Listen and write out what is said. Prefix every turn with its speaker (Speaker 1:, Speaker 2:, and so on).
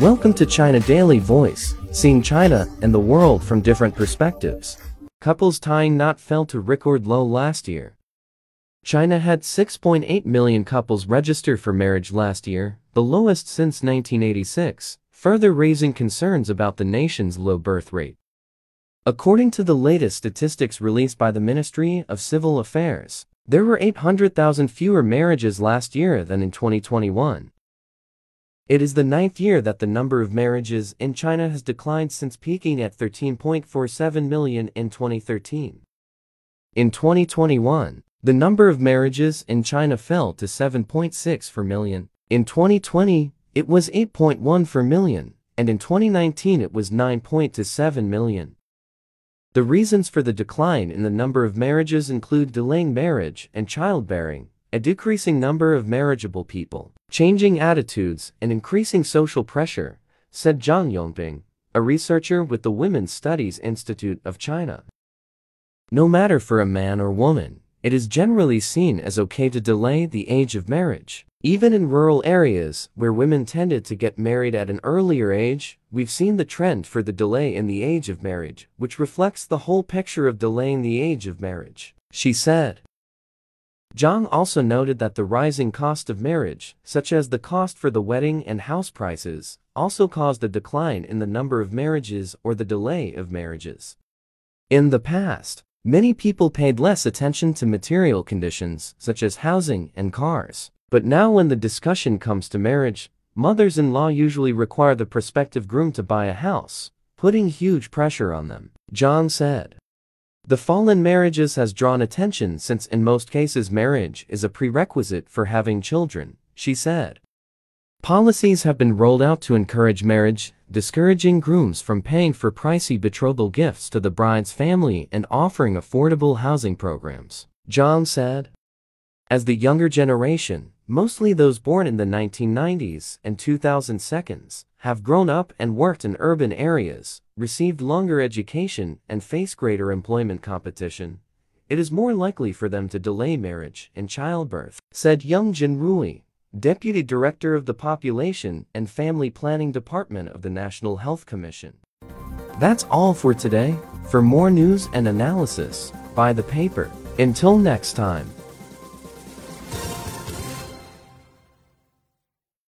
Speaker 1: Welcome to China Daily Voice, seeing China and the world from different perspectives. Couples tying knot fell to record low last year. China had 6.8 million couples register for marriage last year, the lowest since 1986, further raising concerns about the nation's low birth rate. According to the latest statistics released by the Ministry of Civil Affairs, there were 800,000 fewer marriages last year than in 2021. It is the ninth year that the number of marriages in China has declined since peaking at 13.47 million in 2013. In 2021, the number of marriages in China fell to 7.6 per million. In 2020, it was 8.1 per million, and in 2019 it was 9.7 million. The reasons for the decline in the number of marriages include delaying marriage and childbearing, a decreasing number of marriageable people, changing attitudes, and increasing social pressure, said Jiang Yongping, a researcher with the Women's Studies Institute of China. No matter for a man or woman, it is generally seen as okay to delay the age of marriage. Even in rural areas where women tended to get married at an earlier age, we've seen the trend for the delay in the age of marriage, which reflects the whole picture of delaying the age of marriage, she said. Jiang also noted that the rising cost of marriage, such as the cost for the wedding and house prices, also caused a decline in the number of marriages or the delay of marriages. In the past, many people paid less attention to material conditions, such as housing and cars. But now when the discussion comes to marriage, mothers-in-law usually require the prospective groom to buy a house, putting huge pressure on them, Jiang said. The fall in marriages has drawn attention since in most cases marriage is a prerequisite for having children, she said. Policies have been rolled out to encourage marriage, discouraging grooms from paying for pricey betrothal gifts to the bride's family and offering affordable housing programs, Jiang said. As the younger generation, mostly those born in the 1990s and 2002s, have grown up and worked in urban areas, received longer education, and face greater employment competition, it is more likely for them to delay marriage and childbirth, said Yang Jinrui, Deputy Director of the Population and Family Planning Department of the National Health Commission. That's all for today. For more news and analysis, buy the paper. Until next time.